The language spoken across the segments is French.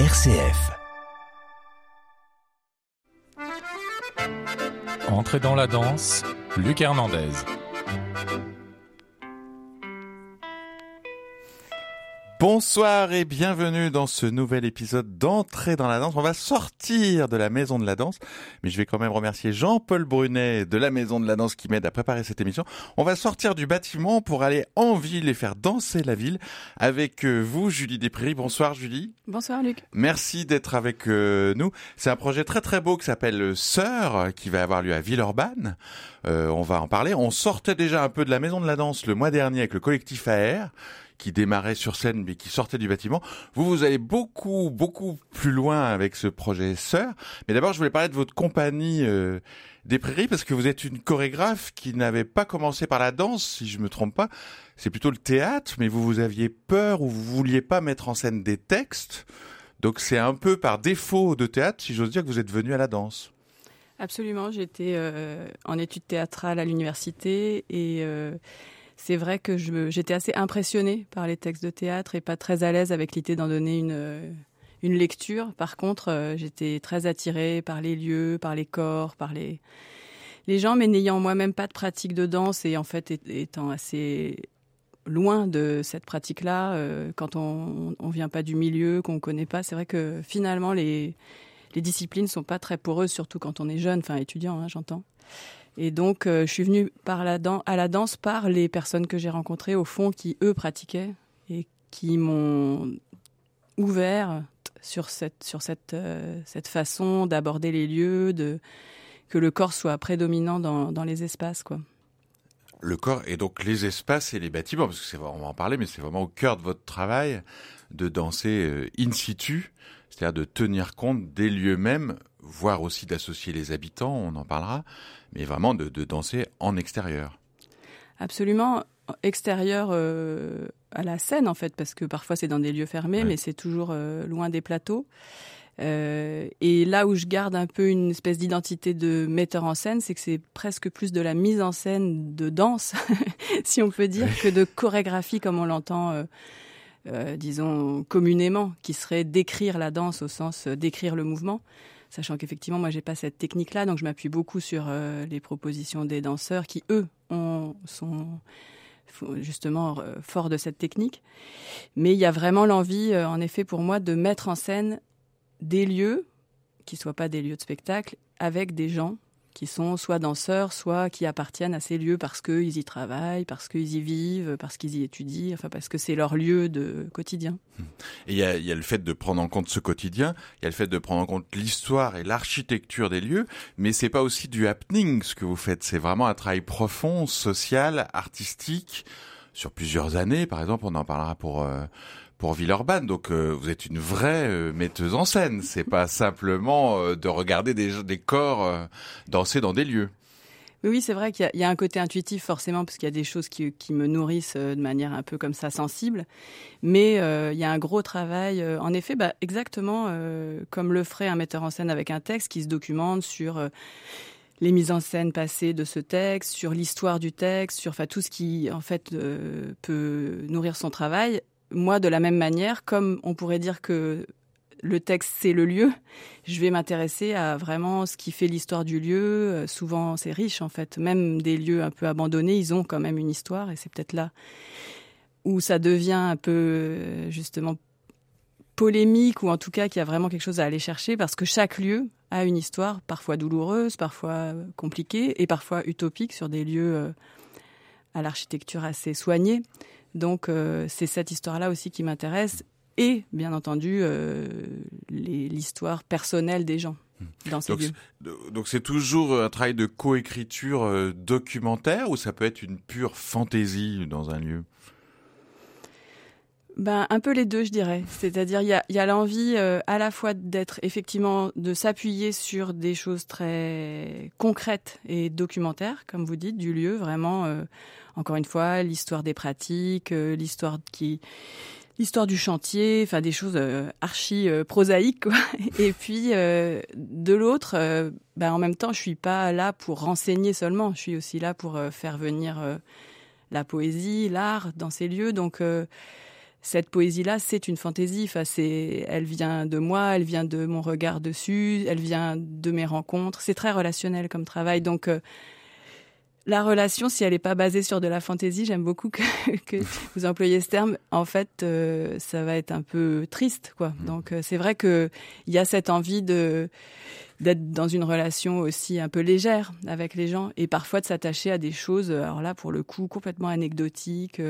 RCF. Entrez dans la danse, Luc Hernandez. Bonsoir et bienvenue dans ce nouvel épisode d'Entrée dans la danse. On va sortir de la maison de la danse, mais je vais quand même remercier Jean-Paul Brunet de la maison de la danse qui m'aide à préparer cette émission. On va sortir du bâtiment pour aller en ville et faire danser la ville avec euh, vous, Julie Despris. Bonsoir Julie. Bonsoir Luc. Merci d'être avec euh, nous. C'est un projet très très beau qui s'appelle Sœur, qui va avoir lieu à Villeurbanne. Euh, on va en parler. On sortait déjà un peu de la maison de la danse le mois dernier avec le collectif AR qui démarrait sur scène mais qui sortait du bâtiment. Vous, vous allez beaucoup, beaucoup plus loin avec ce projet Sœur. Mais d'abord, je voulais parler de votre compagnie euh, des Prairies parce que vous êtes une chorégraphe qui n'avait pas commencé par la danse, si je me trompe pas. C'est plutôt le théâtre, mais vous, vous aviez peur ou vous vouliez pas mettre en scène des textes. Donc c'est un peu par défaut de théâtre, si j'ose dire, que vous êtes venu à la danse. Absolument, j'étais euh, en études théâtrales à l'université et euh, c'est vrai que j'étais assez impressionnée par les textes de théâtre et pas très à l'aise avec l'idée d'en donner une, euh, une lecture. Par contre, euh, j'étais très attirée par les lieux, par les corps, par les, les gens, mais n'ayant moi-même pas de pratique de danse et en fait étant assez loin de cette pratique-là, euh, quand on ne vient pas du milieu, qu'on ne connaît pas, c'est vrai que finalement les, les disciplines sont pas très poreuses, surtout quand on est jeune, enfin étudiant, hein, j'entends. Et donc, euh, je suis venue à la danse par les personnes que j'ai rencontrées, au fond, qui, eux, pratiquaient et qui m'ont ouvert sur cette, sur cette, euh, cette façon d'aborder les lieux, de, que le corps soit prédominant dans, dans les espaces. quoi. Le corps et donc les espaces et les bâtiments, parce que c'est on va en parler, mais c'est vraiment au cœur de votre travail de danser euh, in situ, c'est-à-dire de tenir compte des lieux mêmes, voire aussi d'associer les habitants, on en parlera, mais vraiment de, de danser en extérieur. Absolument, extérieur euh, à la scène en fait, parce que parfois c'est dans des lieux fermés, Ouais. mais c'est toujours euh, loin des plateaux. Euh, et là où je garde un peu une espèce d'identité de metteur en scène, c'est que c'est presque plus de la mise en scène de danse, si on peut dire, que de chorégraphie comme on l'entend, disons, communément, qui serait d'écrire la danse au sens d'écrire le mouvement. Sachant qu'effectivement, moi, j'ai pas cette technique-là, donc je m'appuie beaucoup sur euh, les propositions des danseurs qui, eux, ont, sont justement euh, forts de cette technique. Mais il y a vraiment l'envie, euh, en effet, pour moi, de mettre en scène des lieux qui soient pas des lieux de spectacle avec des gens qui sont soit danseurs, soit qui appartiennent à ces lieux parce qu'ils y travaillent, parce qu'ils y vivent, parce qu'ils y étudient, enfin parce que c'est leur lieu de quotidien. Et il y a, le fait de prendre en compte ce quotidien, il y a le fait de prendre en compte l'histoire et l'architecture des lieux, mais c'est pas aussi du happening ce que vous faites, c'est vraiment un travail profond, social, artistique, sur plusieurs années, par exemple, on en parlera pour euh, pour Villeurbanne. Donc euh, vous êtes une vraie euh, metteuse en scène, c'est pas simplement euh, de regarder des des corps danser dans des lieux. Oui, oui, c'est vrai qu'il y a- il y, a un côté intuitif forcément, parce qu'il y a des choses qui, qui me nourrissent de manière un peu comme ça sensible. Mais euh, il y a un gros travail, euh, en effet, bah, exactement euh, comme le ferait un metteur en scène avec un texte qui se documente sur les mises en scène passées de ce texte, sur l'histoire du texte, sur enfin, tout ce qui en fait peut nourrir son travail. Moi, de la même manière, comme on pourrait dire que le texte c'est le lieu, je vais m'intéresser à vraiment ce qui fait l'histoire du lieu. Euh, souvent, c'est riche en fait. Même des lieux un peu abandonnés, ils ont quand même une histoire, et c'est peut-être là où ça devient un peu euh, justement polémique, ou en tout cas qu'il y a vraiment quelque chose à aller chercher, parce que chaque lieu a une histoire, parfois douloureuse, parfois euh, compliquée, et parfois utopique sur des lieux à l'architecture assez soignée. Donc euh, c'est cette histoire-là aussi qui m'intéresse, et bien entendu euh, l'histoire personnelle des gens dans ces lieux. Donc c'est toujours un travail de coécriture euh, documentaire ou ça peut être une pure fantaisie dans un lieu? Ben, un peu les deux, je dirais. C'est-à-dire, il y a, y l'envie euh, à la fois d'être effectivement, de s'appuyer sur des choses très concrètes et documentaires, comme vous dites, du lieu, vraiment, euh, encore une fois, l'histoire des pratiques, euh, l'histoire qui, l'histoire du chantier, enfin des choses euh, archi euh, prosaïques. Quoi. Et puis euh, de l'autre, euh, ben, en même temps, je suis pas là pour renseigner seulement. Je suis aussi là pour faire venir la poésie, l'art dans ces lieux. Donc cette poésie-là, c'est une fantaisie. Enfin, c'est, elle vient de moi, elle vient de mon regard dessus, elle vient de mes rencontres. C'est très relationnel comme travail. Donc, euh, la relation, si elle n'est pas basée sur de la fantaisie, j'aime beaucoup que, que, vous employiez ce terme. En fait, euh, ça va être un peu triste, quoi. Mmh. Donc, euh, c'est vrai que il y a cette envie de d'être dans une relation aussi un peu légère avec les gens et parfois de s'attacher à des choses. Alors là, pour le coup, complètement anecdotiques.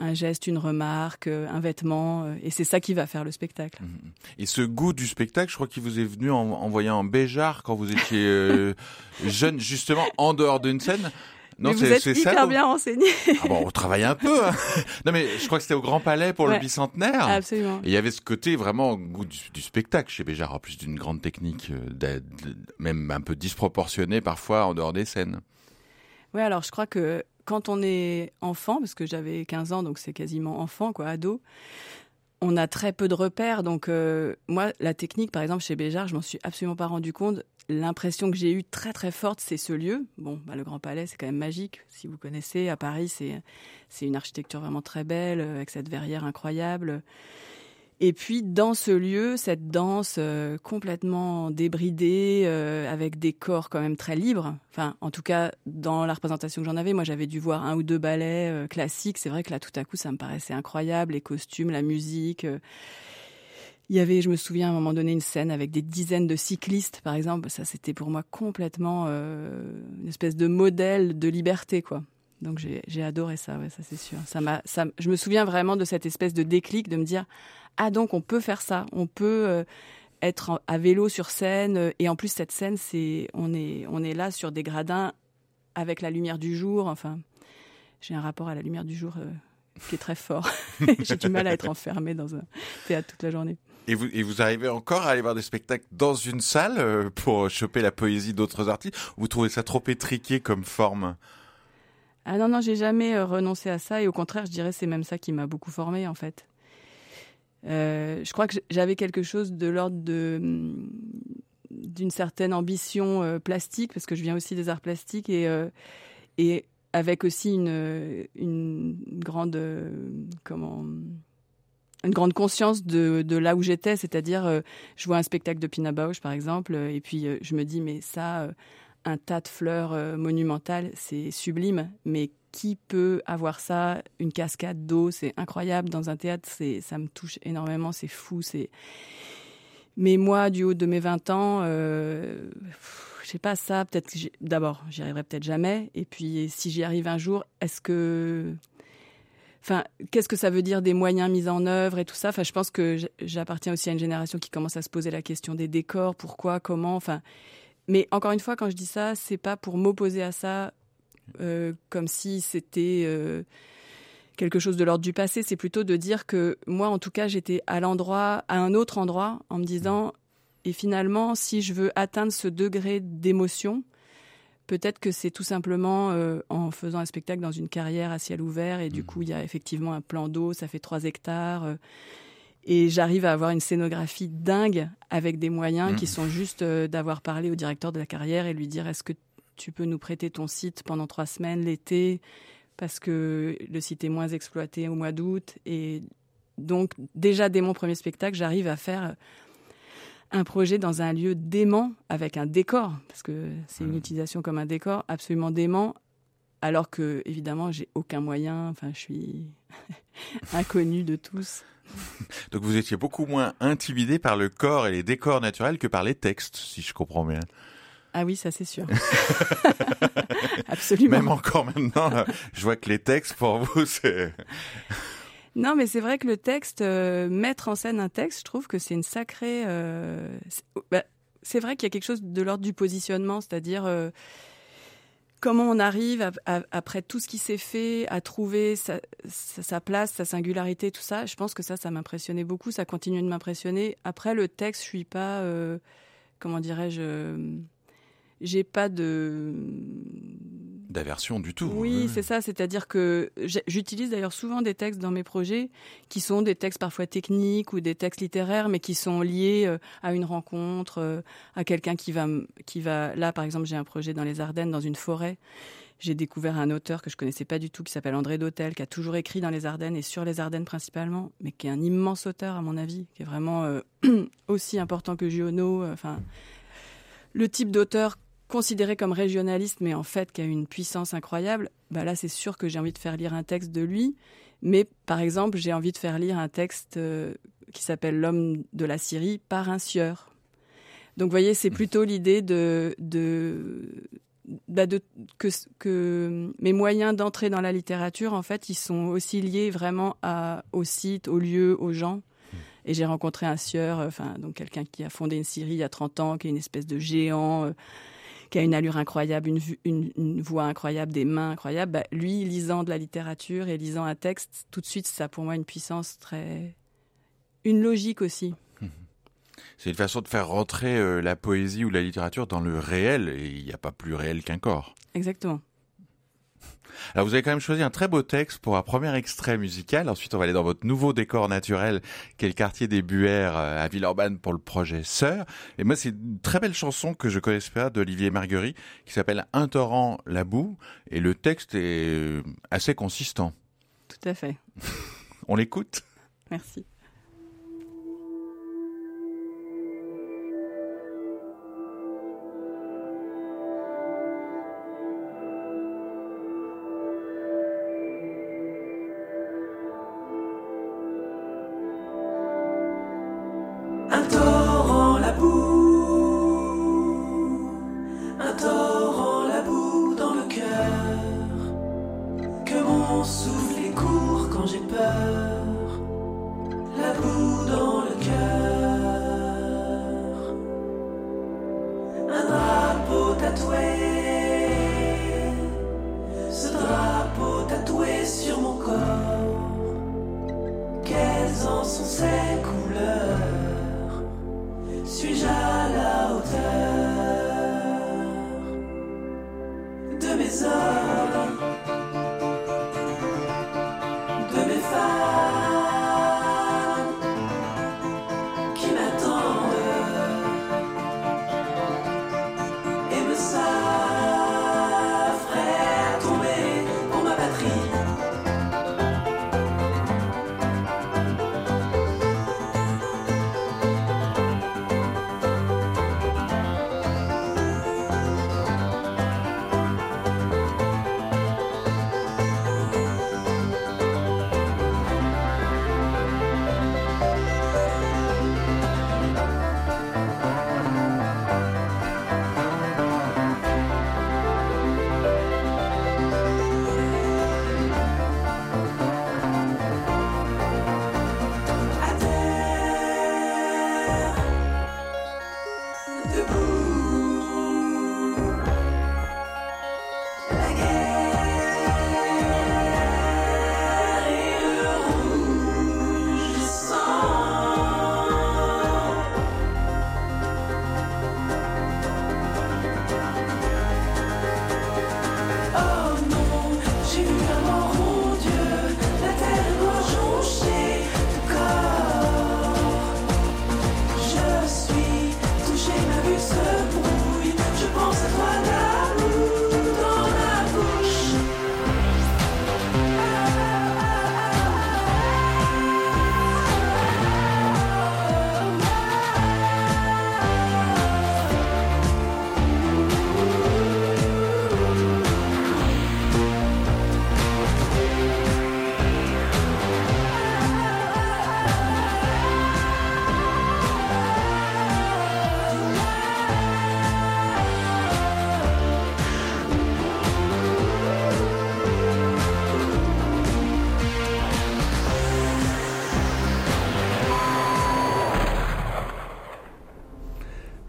Un geste, une remarque, euh, un vêtement, euh, et c'est ça qui va faire le spectacle. Mhm. Et ce goût du spectacle, je crois qu'il vous est venu en, voyant un Béjar quand vous étiez euh, jeune, justement, en dehors d'une scène. Non, c'est vous êtes hyper ça, bien renseigné. Ah bon, on travaille un peu. Hein. Non, mais je crois que c'était au Grand Palais pour le bicentenaire. Absolument. Et il y avait ce côté vraiment goût du, spectacle chez Béjar, en plus d'une grande technique, même un peu disproportionnée parfois en dehors des scènes. Oui, alors je crois que quand on est enfant, parce que j'avais 15 ans, donc c'est quasiment enfant, quoi, ado, on a très peu de repères. Donc, euh, moi, la technique, par exemple, chez Béjar, je m'en suis absolument pas rendu compte. L'impression que j'ai eue très, très forte, c'est ce lieu. Bon, bah, le Grand Palais, c'est quand même magique. Si vous connaissez, à Paris, c'est, c'est une architecture vraiment très belle, avec cette verrière incroyable. Et puis dans ce lieu, cette danse euh, complètement débridée, euh, avec des corps quand même très libres. Enfin, en tout cas, dans la représentation que j'en avais, moi j'avais dû voir un ou deux ballets euh, classiques. C'est vrai que là, tout à coup, ça me paraissait incroyable, les costumes, la musique. Il y avait, je me souviens à un moment donné, une scène avec des dizaines de cyclistes, par exemple. Ça, c'était pour moi complètement une espèce de modèle de liberté, quoi. Donc j'ai adoré ça, ouais, ça c'est sûr. Ça ça, je me souviens vraiment de cette espèce de déclic de me dire ah donc on peut faire ça, on peut euh, être à vélo sur scène euh, et en plus cette scène c'est on est on est là sur des gradins avec la lumière du jour. Enfin, j'ai un rapport à la lumière du jour euh, qui est très fort. j'ai du mal à être enfermé dans un théâtre toute la journée. Et vous, et vous arrivez encore à aller voir des spectacles dans une salle pour choper la poésie d'autres artistes? Vous trouvez ça trop étriqué comme forme? Ah non, non, j'ai jamais euh, renoncé à ça et au contraire, je dirais c'est même ça qui m'a beaucoup formé en fait. Euh, je crois que j'avais quelque chose de l'ordre de mm, d'une certaine ambition euh, plastique parce que je viens aussi des arts plastiques et et avec aussi une une grande comment une grande conscience de, de là où j'étais, c'est-à-dire je vois un spectacle de Pina Bausch par exemple et puis je me dis mais ça un tas de fleurs euh, monumentales, c'est sublime, mais qui peut avoir ça Une cascade d'eau, c'est incroyable. Dans un théâtre, c'est, ça me touche énormément, c'est fou. C'est... Mais moi, du haut de mes 20 ans, euh, je sais pas ça, peut-être d'abord, j'y arriverai peut-être jamais. Et puis, si j'y arrive un jour, est-ce que. Enfin, qu'est-ce que ça veut dire des moyens mis en œuvre et tout ça? Enfin, je pense que j'appartiens aussi à une génération qui commence à se poser la question des décors, pourquoi, comment? Enfin, mais encore une fois, quand je dis ça, c'est pas pour m'opposer à ça euh, comme si c'était euh, quelque chose de l'ordre du passé. C'est plutôt de dire que moi, en tout cas, j'étais à l'endroit, à un autre endroit, en me disant et finalement, si je veux atteindre ce degré d'émotion, peut-être que c'est tout simplement euh, en faisant un spectacle dans une carrière à ciel ouvert et du mmh. coup, il y a effectivement un plan d'eau, ça fait trois hectares et j'arrive à avoir une scénographie dingue avec des moyens qui mmh. sont juste euh, d'avoir parlé au directeur de la carrière et lui dire est-ce que tu peux nous prêter ton site pendant trois semaines l'été parce que le site est moins exploité au mois d'août? Et donc déjà dès mon premier spectacle, j'arrive à faire un projet dans un lieu dément avec un décor, parce que c'est une mmh. utilisation comme un décor absolument dément, alors que évidemment j'ai aucun moyen, enfin je suis inconnu de tous. Donc vous étiez beaucoup moins intimidé par le corps et les décors naturels que par les textes, si je comprends bien. Ah oui, ça c'est sûr. Absolument. Même encore maintenant, je vois que les textes pour vous, c'est... Non, mais c'est vrai que le texte, euh, mettre en scène un texte, je trouve que c'est une sacrée... Euh, bah, c'est vrai qu'il y a quelque chose de l'ordre du positionnement, c'est-à-dire... Euh, comment on arrive, après tout ce qui s'est fait, à trouver sa, place, sa singularité, tout ça, je pense que ça, ça m'impressionnait beaucoup, ça continue de m'impressionner. Après, le texte, je suis pas, euh, comment dirais-je, j'ai pas de d'aversion du tout. Oui, c'est ça. C'est-à-dire que j'utilise d'ailleurs souvent des textes dans mes projets qui sont des textes parfois techniques ou des textes littéraires, mais qui sont liés euh, à une rencontre, euh, à quelqu'un qui va, qui va. Là, par exemple, j'ai un projet dans les Ardennes, dans une forêt. j'ai découvert un auteur que je connaissais pas du tout qui s'appelle André Dautel, qui a toujours écrit dans les Ardennes et sur les Ardennes principalement, mais qui est un immense auteur à mon avis, qui est vraiment euh, aussi important que Giono. Enfin, le type d'auteur considéré comme régionaliste, mais en fait qui a une puissance incroyable. Bah là, c'est sûr que j'ai envie de faire lire un texte de lui. Mais par exemple, j'ai envie de faire lire un texte euh, qui s'appelle L'homme de la Syrie par un sieur. Donc, vous voyez, c'est plutôt l'idée de, bah, que, mes moyens d'entrer dans la littérature, en fait, ils sont aussi liés vraiment à, au site, au lieu, aux gens. Et j'ai rencontré un sieur, enfin, donc quelqu'un qui a fondé une Syrie il y a 30 ans, qui est une espèce de géant. Euh, qui a une allure incroyable, une, une, voix incroyable, des mains incroyables, bah, lui, lisant de la littérature et lisant un texte, tout de suite, ça a pour moi une puissance très... une logique aussi. C'est une façon de faire rentrer euh, la poésie ou la littérature dans le réel, et il n'y a pas plus réel qu'un corps. Exactement. Alors vous avez quand même choisi un très beau texte pour un premier extrait musical. Ensuite, on va aller dans votre nouveau décor naturel, qui est le quartier des Buères euh, à Villeurbanne pour le projet Sœur. Et moi, c'est une très belle chanson que je connaissais pas d'Olivier Marguerite, qui s'appelle Un torrent la boue. Et le texte est euh, assez consistant. Tout à fait. on l'écoute? Merci. mon souffle est court quand j'ai peur. La boue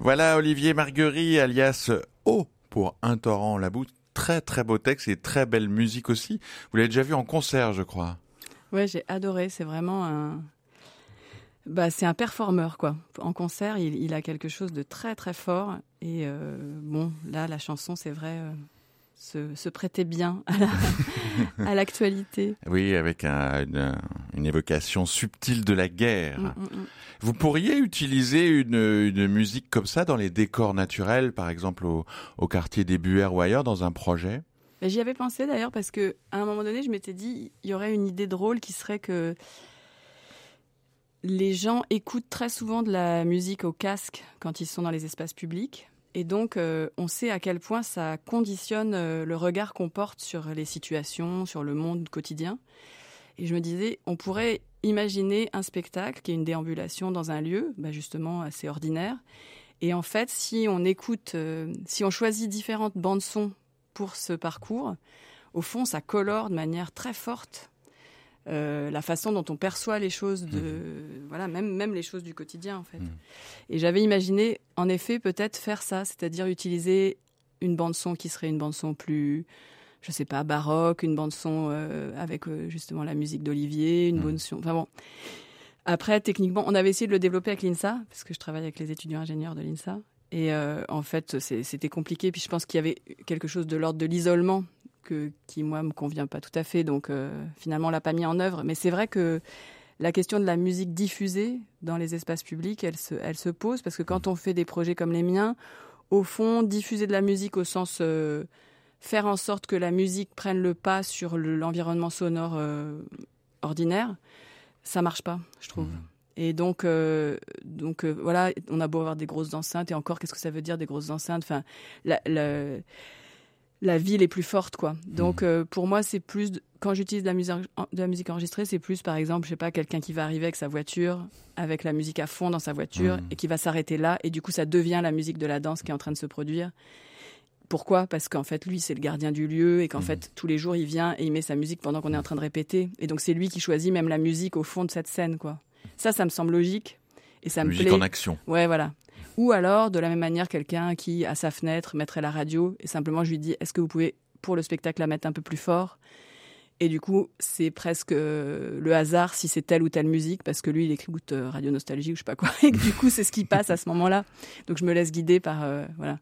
Voilà Olivier Marguerite, alias O pour Un torrent la boue. Très très beau texte et très belle musique aussi. Vous l'avez déjà vu en concert, je crois. Ouais, j'ai adoré. C'est vraiment un. Bah, c'est un performeur quoi. En concert, il, a quelque chose de très très fort. Et euh, bon, là, la chanson, c'est vrai. Euh, se, se, prêtait bien à l'actualité. oui, avec une, évocation subtile de la guerre. Mm, mm, mm. Vous pourriez utiliser une, une, musique comme ça dans les décors naturels, par exemple au, au quartier des Buères ou ailleurs, dans un projet? J'y avais pensé d'ailleurs parce que à un moment donné, je m'étais dit, il y aurait une idée drôle qui serait que les gens écoutent très souvent de la musique au casque quand ils sont dans les espaces publics. Et donc, euh, on sait à quel point ça conditionne euh, le regard qu'on porte sur les situations, sur le monde quotidien. Et je me disais, on pourrait imaginer un spectacle qui est une déambulation dans un lieu, bah, justement assez ordinaire. Et en fait, si on écoute, euh, si on choisit différentes bandes son pour ce parcours, au fond, ça colore de manière très forte euh, la façon dont on perçoit les choses de mmh. voilà même même les choses du quotidien en fait. Mmh. Et j'avais imaginé en effet peut-être faire ça, c'est-à-dire utiliser une bande son qui serait une bande son plus je sais pas baroque, une bande son euh, avec euh, justement la musique d'Olivier, une mmh. bande son enfin bon. Après techniquement, on avait essayé de le développer avec l'INSA parce que je travaille avec les étudiants ingénieurs de l'INSA et en fait c'était compliqué puis je pense qu'il y avait quelque chose de l'ordre de l'isolement qui moi me convient pas tout à fait. Donc euh, finalement, on l'a pas mis en œuvre. Mais c'est vrai que la question de la musique diffusée dans les espaces publics, elle se, elle se pose parce que quand on fait des projets comme les miens, au fond, diffuser de la musique au sens euh, faire en sorte que la musique prenne le pas sur l'environnement sonore euh, ordinaire, ça marche pas, je trouve. Mmh. Et donc, donc voilà, on a beau avoir des grosses enceintes, et encore, qu'est-ce que ça veut dire des grosses enceintes? Enfin, la, la, la ville est plus forte quoi. Donc mmh. euh, pour moi c'est plus quand j'utilise de la musique de la musique enregistrée, c'est plus par exemple, je sais pas, quelqu'un qui va arriver avec sa voiture avec la musique à fond dans sa voiture mmh. et qui va s'arrêter là et du coup ça devient la musique de la danse qui est en train de se produire. Pourquoi? Parce qu'en fait lui c'est le gardien du lieu et qu'en mmh. fait tous les jours il vient et il met sa musique pendant qu'on est en train de répéter et donc c'est lui qui choisit même la musique au fond de cette scène quoi. Ça ça me semble logique et ça me musique en action. Ouais voilà. Ou alors, de la même manière, quelqu'un qui, à sa fenêtre, mettrait la radio et simplement je lui dis est-ce que vous pouvez, pour le spectacle, la mettre un peu plus fort? Et du coup, c'est presque euh, le hasard si c'est telle ou telle musique, parce que lui, il écoute euh, Radio Nostalgie ou je sais pas quoi. Et du coup, c'est ce qui passe à ce moment-là. Donc, je me laisse guider par. Euh, voilà.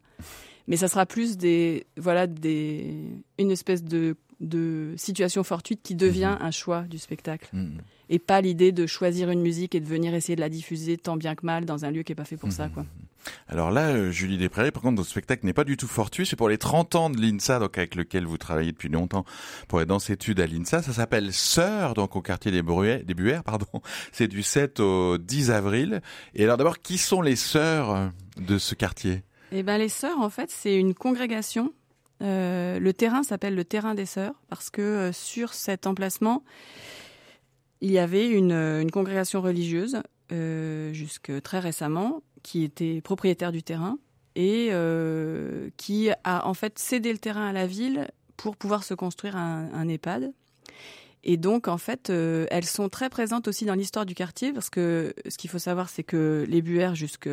Mais ça sera plus des. Voilà, des. Une espèce de, de situation fortuite qui devient mmh. un choix du spectacle. Mmh et pas l'idée de choisir une musique et de venir essayer de la diffuser tant bien que mal dans un lieu qui est pas fait pour ça, quoi. Alors là, euh, Julie Desprairies, par contre, votre spectacle n'est pas du tout fortuit. C'est pour les 30 ans de l'INSA, donc avec lequel vous travaillez depuis longtemps pour être dans cette étude à l'INSA. Ça s'appelle Sœur, donc au quartier des, Bruets, des Buères, pardon. C'est du 7 au 10 avril. Et alors d'abord, qui sont les sœurs de ce quartier? Eh ben, les sœurs, en fait, c'est une congrégation. Euh, le terrain s'appelle le terrain des sœurs parce que sur cet emplacement, il y avait une, euh, congrégation religieuse, euh, jusque très récemment, qui était propriétaire du terrain et euh, qui a en fait cédé le terrain à la ville pour pouvoir se construire un, EHPAD. Et donc, en fait, elles sont très présentes aussi dans l'histoire du quartier parce que ce qu'il faut savoir, c'est que les Buères, jusque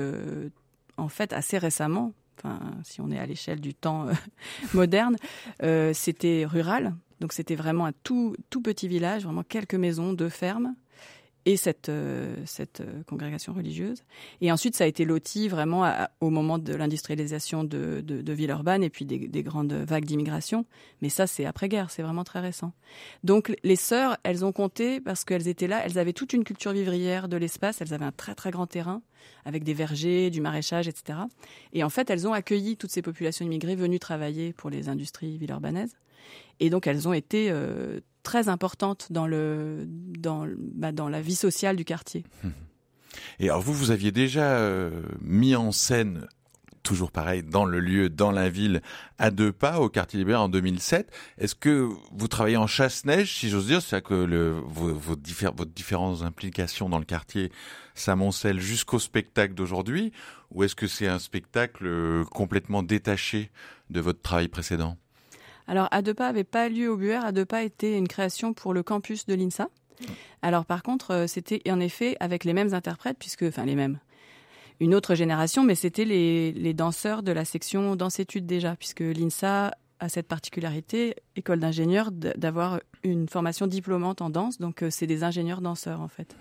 en fait assez récemment, enfin, si on est à l'échelle du temps moderne, c'était rural. Donc c'était vraiment un tout, tout petit village, vraiment quelques maisons, deux fermes et cette, euh, cette euh, congrégation religieuse. Et ensuite, ça a été loti vraiment au moment de l'industrialisation de, de, Villeurbanne et puis des, grandes vagues d'immigration. Mais ça, c'est après-guerre, c'est vraiment très récent. Donc les sœurs, elles ont compté parce qu'elles étaient là, elles avaient toute une culture vivrière de l'espace, elles avaient un très très grand terrain avec des vergers, du maraîchage, etc. Et en fait, elles ont accueilli toutes ces populations immigrées venues travailler pour les industries villeurbanaises. Et donc elles ont été euh, très importantes dans, le, dans, bah, dans la vie sociale du quartier. Et alors vous, vous aviez déjà euh, mis en scène toujours pareil, dans le lieu, dans la ville, à deux pas, au quartier libéral en 2007. Est-ce que vous travaillez en chasse-neige, si j'ose dire, c'est-à-dire que vos, vos, vos, différentes implications dans le quartier s'amoncellent jusqu'au spectacle d'aujourd'hui, ou est-ce que c'est un spectacle euh, complètement détaché de votre travail précédent? Alors, pas n'avait pas lieu au Buer. Pas était une création pour le campus de l'INSA. Alors, par contre, euh, c'était en effet avec les mêmes interprètes, puisque, enfin, les mêmes. Une autre génération, mais c'était les, danseurs de la section danse-études déjà, puisque l'INSA a cette particularité, école d'ingénieurs, d'avoir une formation diplômante en danse. Donc, euh, c'est des ingénieurs danseurs, en fait.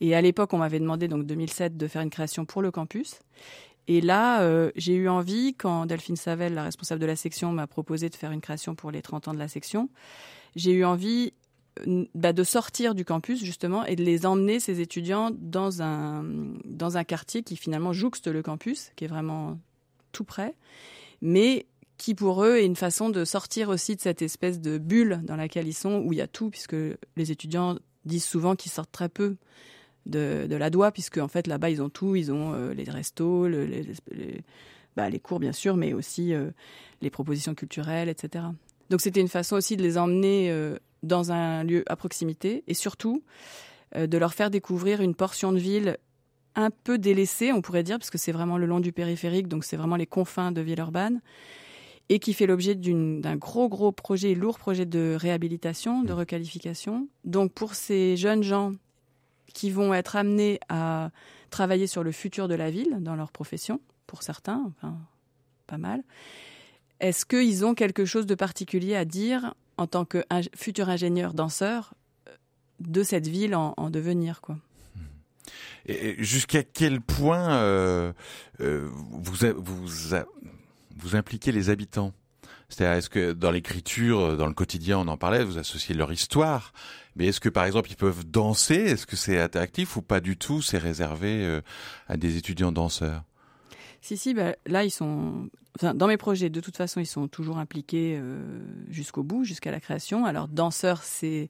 Et à l'époque, on m'avait demandé, donc 2007, de faire une création pour le campus. Et là, euh, j'ai eu envie, quand Delphine Savel, la responsable de la section, m'a proposé de faire une création pour les 30 ans de la section, j'ai eu envie bah, de sortir du campus, justement, et de les emmener, ces étudiants, dans un, dans un quartier qui finalement jouxte le campus, qui est vraiment tout près, mais qui pour eux est une façon de sortir aussi de cette espèce de bulle dans laquelle ils sont, où il y a tout, puisque les étudiants disent souvent qu'ils sortent très peu de, de la doigt, puisque en fait là-bas ils ont tout, ils ont euh, les restos, le, les, les, bah, les, cours bien sûr, mais aussi euh, les propositions culturelles, etc. Donc c'était une façon aussi de les emmener euh, dans un lieu à proximité et surtout de leur faire découvrir une portion de ville un peu délaissée, on pourrait dire, parce que c'est vraiment le long du périphérique, donc c'est vraiment les confins de Villeurbanne et qui fait l'objet d'un gros, gros projet, lourd projet de réhabilitation, de requalification. Donc pour ces jeunes gens qui vont être amenés à travailler sur le futur de la ville dans leur profession, pour certains, pas mal, est-ce qu'ils ont quelque chose de particulier à dire en tant que futur ingénieur danseur de cette ville en, en devenir, quoi? Et jusqu'à quel point euh, euh, vous impliquez les habitants? C'est-à-dire, est-ce que dans l'écriture, dans le quotidien, on en parlait, vous associez leur histoire, mais est-ce que par exemple ils peuvent danser? Est-ce que c'est interactif ou pas du tout? C'est réservé euh, à des étudiants danseurs? Si, si, bah, là ils sont. Dans mes projets, de toute façon, ils sont toujours impliqués euh, jusqu'au bout, jusqu'à la création. Alors, danseur, c'est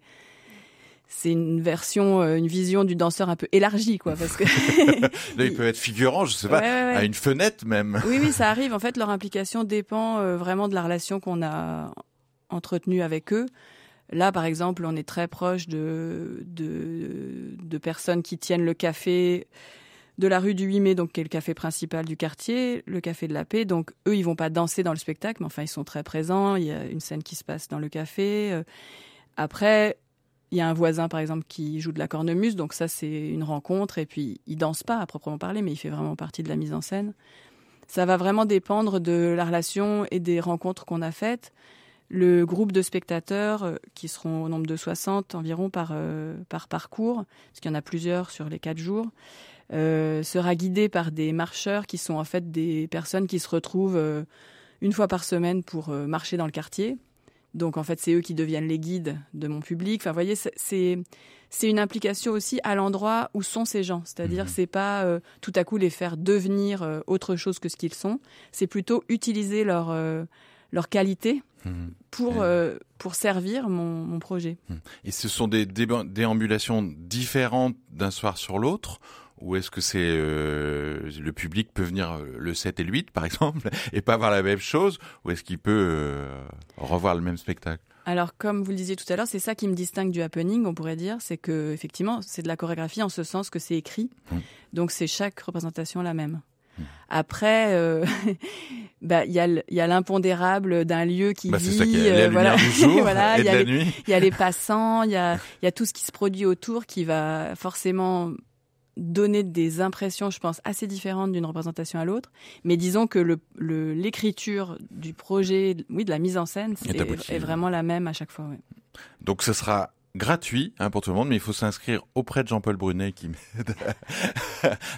c'est une version, euh, une vision du danseur un peu élargie, quoi, parce que là, il peut être figurant, je sais pas, ouais, ouais, à une fenêtre même. oui, oui, ça arrive. En fait, leur implication dépend euh, vraiment de la relation qu'on a entretenue avec eux. Là, par exemple, on est très proche de, de, de personnes qui tiennent le café de la rue du 8 mai, donc qui est le café principal du quartier, le café de la paix. Donc eux, ils vont pas danser dans le spectacle, mais enfin, ils sont très présents. Il y a une scène qui se passe dans le café. Euh, après, il y a un voisin, par exemple, qui joue de la cornemuse, donc ça, c'est une rencontre, et puis il danse pas à proprement parler, mais il fait vraiment partie de la mise en scène. Ça va vraiment dépendre de la relation et des rencontres qu'on a faites. Le groupe de spectateurs, euh, qui seront au nombre de 60 environ par, euh, par parcours, parce qu'il y en a plusieurs sur les quatre jours, euh, sera guidé par des marcheurs qui sont en fait des personnes qui se retrouvent une fois par semaine pour marcher dans le quartier. Donc en fait, c'est eux qui deviennent les guides de mon public. Enfin, vous voyez, c'est c'est une implication aussi à l'endroit où sont ces gens. C'est-à-dire, mmh. c'est pas euh, tout à coup les faire devenir euh, autre chose que ce qu'ils sont. C'est plutôt utiliser leur euh, leur qualité mmh. pour mmh. pour servir mon, mon projet. Et ce sont des déambulations différentes d'un soir sur l'autre ou est-ce que c'est euh, le public peut venir euh, le 7 et le 8 par exemple et pas voir la même chose ou est-ce qu'il peut euh, revoir le même spectacle? Alors, comme vous le disiez tout à l'heure, c'est ça qui me distingue du happening, on pourrait dire, c'est que effectivement, c'est de la chorégraphie en ce sens que c'est écrit, mmh. donc c'est chaque représentation la même. Mmh. Après, euh, bah il y a l'impondérable d'un lieu qui bah, vit, ça qui euh, voilà, il y a les, il y a les passants, il y a il y a tout ce qui se produit autour qui va forcément donner des impressions, je pense, assez différentes d'une représentation à l'autre. Mais disons que l'écriture le, du projet, oui, de la mise en scène, est, est, vraiment la même à chaque fois. Ouais. Donc ce sera gratuit hein, pour tout le monde, mais il faut s'inscrire auprès de Jean-Paul Brunet qui m'aide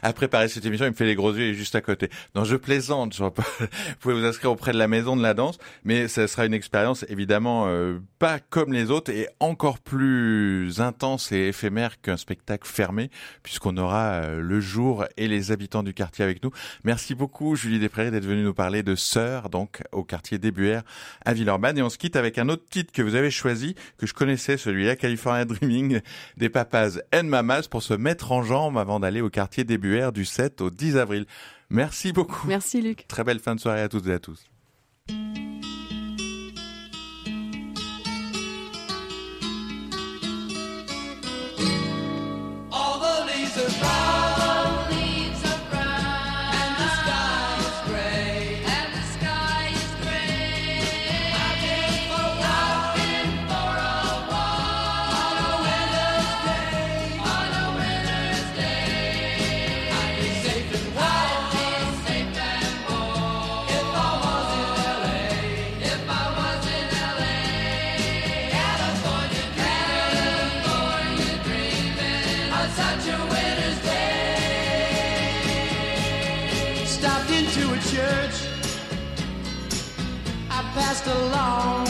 à préparer cette émission. Il me fait les gros yeux, il juste à côté. Non, je plaisante, Jean-Paul. Vous pouvez vous inscrire auprès de la Maison de la Danse, mais ça sera une expérience évidemment euh, pas comme les autres et encore plus intense et éphémère qu'un spectacle fermé, puisqu'on aura euh, le jour et les habitants du quartier avec nous. Merci beaucoup, Julie Desprairies, d'être venue nous parler de Sœur, donc au quartier d'Ebuère à Villeurbanne. Et on se quitte avec un autre titre que vous avez choisi, que je connaissais, celui-là, California Dreaming des papas and mamas pour se mettre en jambe avant d'aller au quartier des Buères du 7 au 10 avril. Merci beaucoup. Merci Luc. Très belle fin de soirée à toutes et à tous. Along